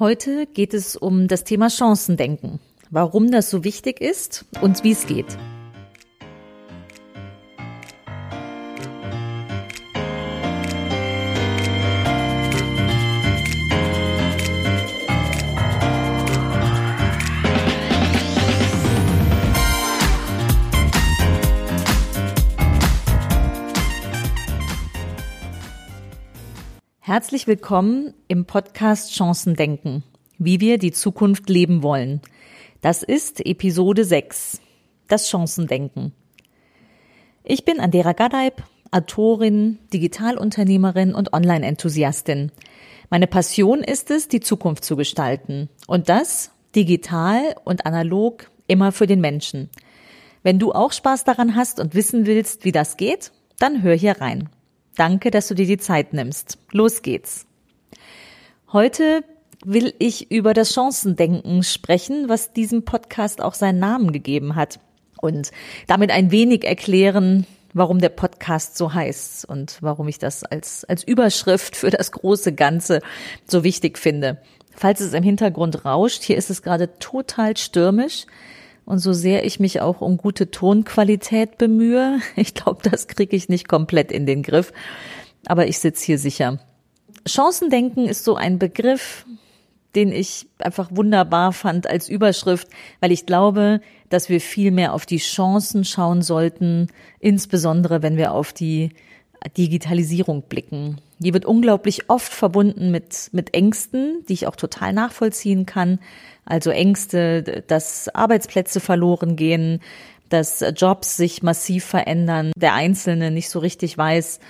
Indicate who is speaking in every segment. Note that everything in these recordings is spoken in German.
Speaker 1: Heute geht es um das Thema Chancendenken, warum das so wichtig ist und wie es geht. Herzlich willkommen im Podcast Chancen denken, wie wir die Zukunft leben wollen. Das ist Episode 6, das Chancendenken. Ich bin Andera Gadeib, Autorin, Digitalunternehmerin und Online-Enthusiastin. Meine Passion ist es, die Zukunft zu gestalten. Und das digital und analog immer für den Menschen. Wenn du auch Spaß daran hast und wissen willst, wie das geht, dann hör hier rein. Danke, dass du dir die Zeit nimmst. Los geht's. Heute will ich über das Chancendenken sprechen, was diesem Podcast auch seinen Namen gegeben hat. Und damit ein wenig erklären, warum der Podcast so heißt und warum ich das als, als Überschrift für das große Ganze so wichtig finde. Falls es im Hintergrund rauscht, hier ist es gerade total stürmisch. Und so sehr ich mich auch um gute Tonqualität bemühe, ich glaube, das kriege ich nicht komplett in den Griff. Aber ich sitze hier sicher. Chancendenken ist so ein Begriff, den ich einfach wunderbar fand als Überschrift, weil ich glaube, dass wir viel mehr auf die Chancen schauen sollten, insbesondere wenn wir auf die Digitalisierung blicken. Die wird unglaublich oft verbunden mit, mit Ängsten, die ich auch total nachvollziehen kann. Also Ängste, dass Arbeitsplätze verloren gehen, dass Jobs sich massiv verändern, der Einzelne nicht so richtig weiß,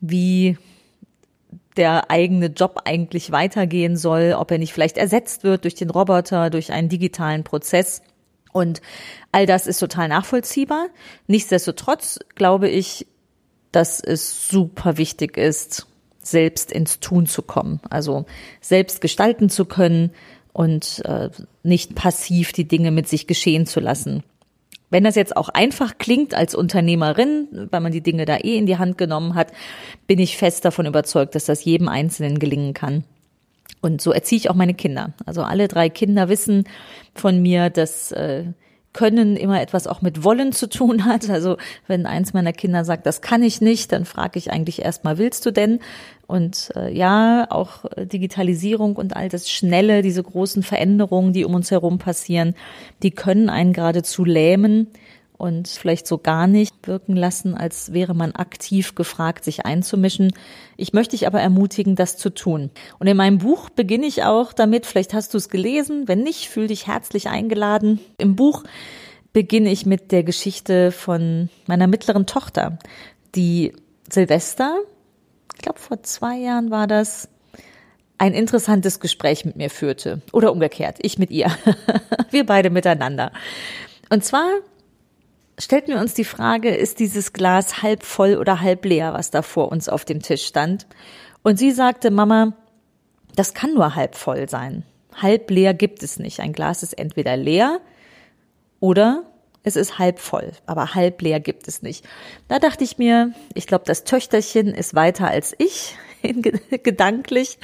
Speaker 1: wie der eigene Job eigentlich weitergehen soll, ob er nicht vielleicht ersetzt wird durch den Roboter, durch einen digitalen Prozess. Und all das ist total nachvollziehbar. Nichtsdestotrotz glaube ich, dass es super wichtig ist, selbst ins Tun zu kommen, also selbst gestalten zu können und äh, nicht passiv die Dinge mit sich geschehen zu lassen. Wenn das jetzt auch einfach klingt als Unternehmerin, weil man die Dinge da eh in die Hand genommen hat, bin ich fest davon überzeugt, dass das jedem Einzelnen gelingen kann. Und so erziehe ich auch meine Kinder. Also alle drei Kinder wissen von mir, dass äh, können immer etwas auch mit Wollen zu tun hat. Also wenn eins meiner Kinder sagt, das kann ich nicht, dann frage ich eigentlich erstmal, willst du denn? Und äh, ja, auch Digitalisierung und all das Schnelle, diese großen Veränderungen, die um uns herum passieren, die können einen geradezu lähmen und vielleicht so gar nicht wirken lassen, als wäre man aktiv gefragt, sich einzumischen. Ich möchte dich aber ermutigen, das zu tun. Und in meinem Buch beginne ich auch damit, vielleicht hast du es gelesen, wenn nicht, fühl dich herzlich eingeladen. Im Buch beginne ich mit der Geschichte von meiner mittleren Tochter, die Silvester, ich glaube vor zwei Jahren war das, ein interessantes Gespräch mit mir führte. Oder umgekehrt, ich mit ihr. Wir beide miteinander. Und zwar stellten wir uns die Frage, ist dieses Glas halb voll oder halb leer, was da vor uns auf dem Tisch stand? Und sie sagte, Mama, das kann nur halb voll sein. Halb leer gibt es nicht. Ein Glas ist entweder leer oder es ist halb voll, aber halb leer gibt es nicht. Da dachte ich mir, ich glaube, das Töchterchen ist weiter als ich, gedanklich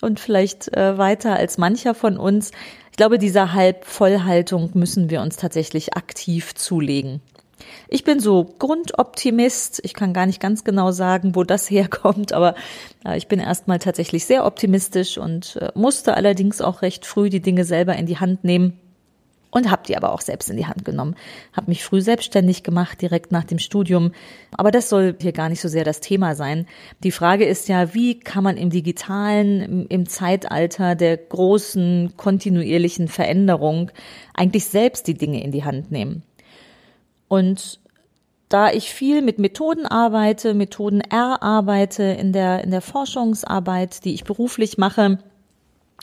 Speaker 1: und vielleicht äh, weiter als mancher von uns. Ich glaube, dieser Halbvollhaltung müssen wir uns tatsächlich aktiv zulegen. Ich bin so Grundoptimist. Ich kann gar nicht ganz genau sagen, wo das herkommt, aber äh, ich bin erstmal tatsächlich sehr optimistisch und äh, musste allerdings auch recht früh die Dinge selber in die Hand nehmen und habe die aber auch selbst in die Hand genommen. Habe mich früh selbstständig gemacht, direkt nach dem Studium. Aber das soll hier gar nicht so sehr das Thema sein. Die Frage ist ja, wie kann man im digitalen, im, Zeitalter der großen, kontinuierlichen Veränderung eigentlich selbst die Dinge in die Hand nehmen? Und da ich viel mit Methoden arbeite, Methoden erarbeite in der, in der Forschungsarbeit, die ich beruflich mache,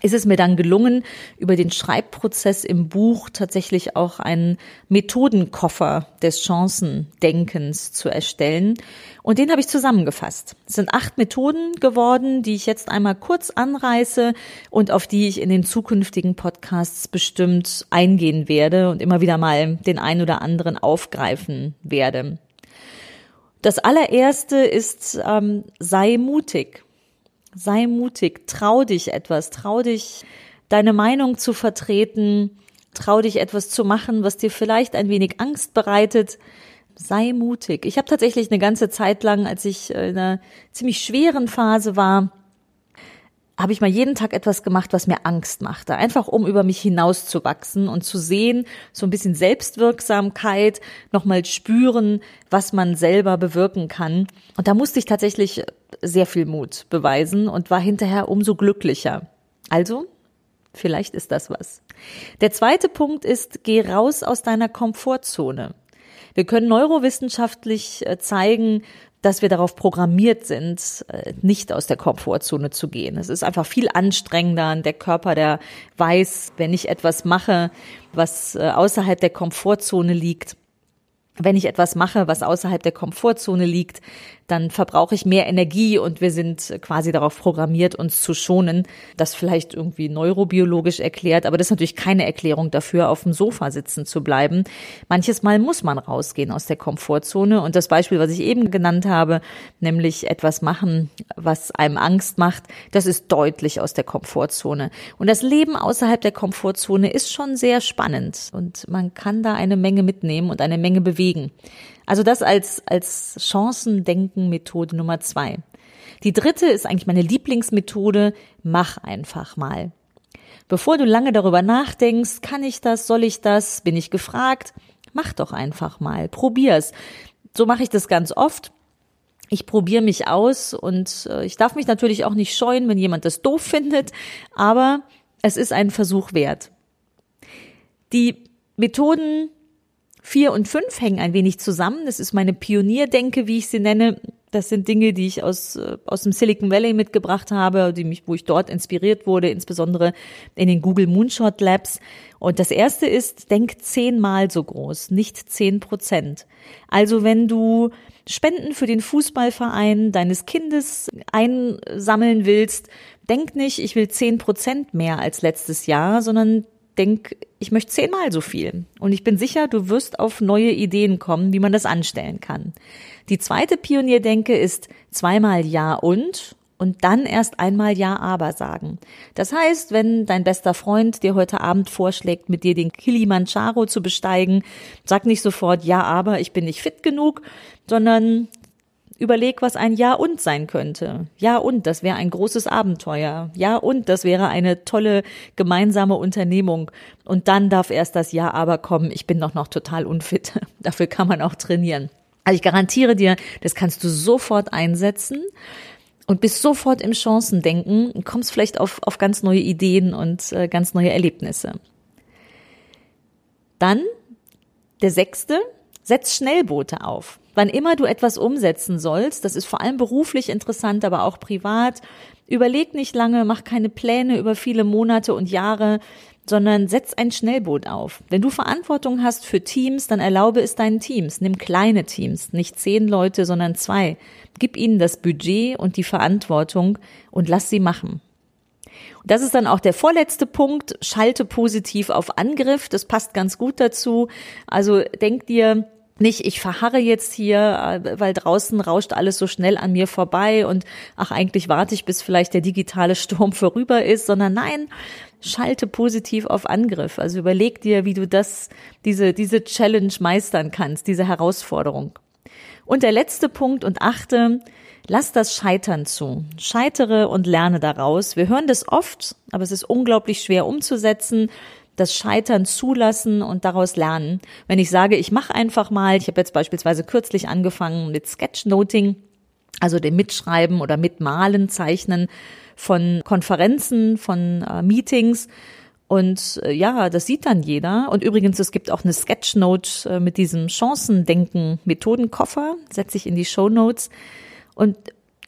Speaker 1: ist es mir dann gelungen, über den Schreibprozess im Buch tatsächlich auch einen Methodenkoffer des Chancendenkens zu erstellen. Und den habe ich zusammengefasst. Es sind acht Methoden geworden, die ich jetzt einmal kurz anreiße und auf die ich in den zukünftigen Podcasts bestimmt eingehen werde und immer wieder mal den ein oder anderen aufgreifen werde. Das allererste ist, ähm, sei mutig sei mutig, trau dich etwas, trau dich deine Meinung zu vertreten, trau dich etwas zu machen, was dir vielleicht ein wenig Angst bereitet. Sei mutig. Ich habe tatsächlich eine ganze Zeit lang, als ich in einer ziemlich schweren Phase war, habe ich mal jeden Tag etwas gemacht, was mir Angst machte. Einfach um über mich hinauszuwachsen und zu sehen, so ein bisschen Selbstwirksamkeit, nochmal spüren, was man selber bewirken kann. Und da musste ich tatsächlich sehr viel Mut beweisen und war hinterher umso glücklicher. Also, vielleicht ist das was. Der zweite Punkt ist, geh raus aus deiner Komfortzone. Wir können neurowissenschaftlich äh, zeigen, dass wir darauf programmiert sind, äh, nicht aus der Komfortzone zu gehen. Es ist einfach viel anstrengender. Der Körper, der weiß, wenn ich etwas mache, was äh, außerhalb der Komfortzone liegt, wenn ich etwas mache, was außerhalb der Komfortzone liegt, dann verbrauche ich mehr Energie und wir sind quasi darauf programmiert, uns zu schonen. Das vielleicht irgendwie neurobiologisch erklärt, aber das ist natürlich keine Erklärung dafür, auf dem Sofa sitzen zu bleiben. Manches Mal muss man rausgehen aus der Komfortzone und das Beispiel, was ich eben genannt habe, nämlich etwas machen, was einem Angst macht, das ist deutlich aus der Komfortzone. Und das Leben außerhalb der Komfortzone ist schon sehr spannend und man kann da eine Menge mitnehmen und eine Menge bewegen. Also das als, als Chancendenken-Methode Nummer zwei. Die dritte ist eigentlich meine Lieblingsmethode. Mach einfach mal. Bevor du lange darüber nachdenkst, kann ich das, soll ich das, bin ich gefragt, mach doch einfach mal, probier's. So mache ich das ganz oft. Ich probiere mich aus und äh, ich darf mich natürlich auch nicht scheuen, wenn jemand das doof findet, aber es ist ein Versuch wert. Die Methoden Vier und fünf hängen ein wenig zusammen. Das ist meine Pionierdenke, wie ich sie nenne. Das sind Dinge, die ich aus, äh, aus dem Silicon Valley mitgebracht habe, die mich, wo ich dort inspiriert wurde, insbesondere in den Google Moonshot Labs. Und das erste ist, denk zehnmal so groß, nicht zehn Prozent. Also wenn du Spenden für den Fußballverein deines Kindes einsammeln willst, denk nicht, ich will zehn Prozent mehr als letztes Jahr, sondern denk, ich möchte zehnmal so viel. Und ich bin sicher, du wirst auf neue Ideen kommen, wie man das anstellen kann. Die zweite Pionierdenke ist zweimal Ja und und dann erst einmal Ja aber sagen. Das heißt, wenn dein bester Freund dir heute Abend vorschlägt, mit dir den Kilimanjaro zu besteigen, sag nicht sofort Ja aber, ich bin nicht fit genug, sondern Überleg, was ein Ja und sein könnte. Ja und, das wäre ein großes Abenteuer. Ja und, das wäre eine tolle gemeinsame Unternehmung. Und dann darf erst das Ja aber kommen. Ich bin doch noch total unfit. Dafür kann man auch trainieren. Also ich garantiere dir, das kannst du sofort einsetzen und bist sofort im Chancendenken und kommst vielleicht auf, auf ganz neue Ideen und äh, ganz neue Erlebnisse. Dann der sechste, setz Schnellboote auf. Wann immer du etwas umsetzen sollst, das ist vor allem beruflich interessant, aber auch privat, überleg nicht lange, mach keine Pläne über viele Monate und Jahre, sondern setz ein Schnellboot auf. Wenn du Verantwortung hast für Teams, dann erlaube es deinen Teams. Nimm kleine Teams, nicht zehn Leute, sondern zwei. Gib ihnen das Budget und die Verantwortung und lass sie machen. Das ist dann auch der vorletzte Punkt. Schalte positiv auf Angriff. Das passt ganz gut dazu. Also denk dir, nicht, ich verharre jetzt hier, äh, weil draußen rauscht alles so schnell an mir vorbei und ach, eigentlich warte ich, bis vielleicht der digitale Sturm vorüber ist, sondern nein, schalte positiv auf Angriff. Also überleg dir, wie du das, diese, diese Challenge meistern kannst, diese Herausforderung. Und der letzte Punkt und achte, lass das Scheitern zu. Scheitere und lerne daraus. Wir hören das oft, aber es ist unglaublich schwer umzusetzen das Scheitern zulassen und daraus lernen. Wenn ich sage, ich mache einfach mal, ich habe jetzt beispielsweise kürzlich angefangen mit Sketchnoting, also dem Mitschreiben oder Mitmalen, Zeichnen von Konferenzen, von äh, Meetings. Und äh, ja, das sieht dann jeder. Und übrigens, es gibt auch eine Sketchnote äh, mit diesem Chancendenken-Methodenkoffer, setze ich in die Show Notes. Und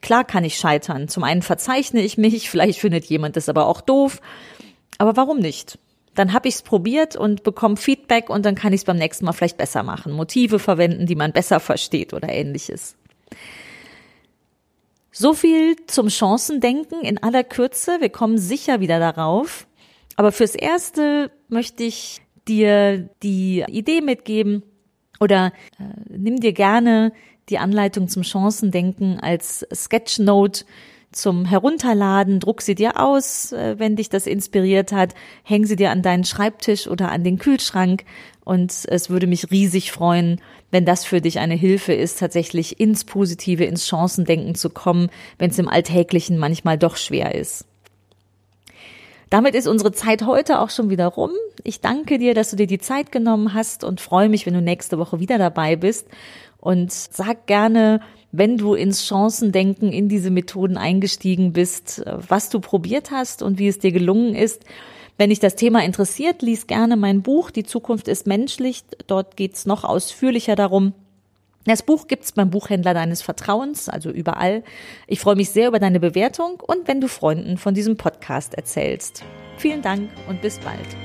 Speaker 1: klar kann ich scheitern. Zum einen verzeichne ich mich, vielleicht findet jemand das aber auch doof. Aber warum nicht? Dann habe ich es probiert und bekomme Feedback und dann kann ich es beim nächsten Mal vielleicht besser machen. Motive verwenden, die man besser versteht oder ähnliches. So viel zum Chancendenken in aller Kürze. Wir kommen sicher wieder darauf. Aber fürs Erste möchte ich dir die Idee mitgeben oder äh, nimm dir gerne die Anleitung zum Chancendenken als Sketchnote zum Herunterladen, druck sie dir aus, äh, wenn dich das inspiriert hat, häng sie dir an deinen Schreibtisch oder an den Kühlschrank und es würde mich riesig freuen, wenn das für dich eine Hilfe ist, tatsächlich ins Positive, ins Chancendenken zu kommen, wenn es im Alltäglichen manchmal doch schwer ist. Damit ist unsere Zeit heute auch schon wieder rum. Ich danke dir, dass du dir die Zeit genommen hast und freue mich, wenn du nächste Woche wieder dabei bist. Und sag gerne, wenn du ins Chancendenken in diese Methoden eingestiegen bist, was du probiert hast und wie es dir gelungen ist. Wenn dich das Thema interessiert, lies gerne mein Buch Die Zukunft ist menschlich. Dort geht's noch ausführlicher darum, das Buch gibt's beim Buchhändler deines Vertrauens, also überall. Ich freue mich sehr über deine Bewertung und wenn du Freunden von diesem Podcast erzählst. Vielen Dank und bis bald.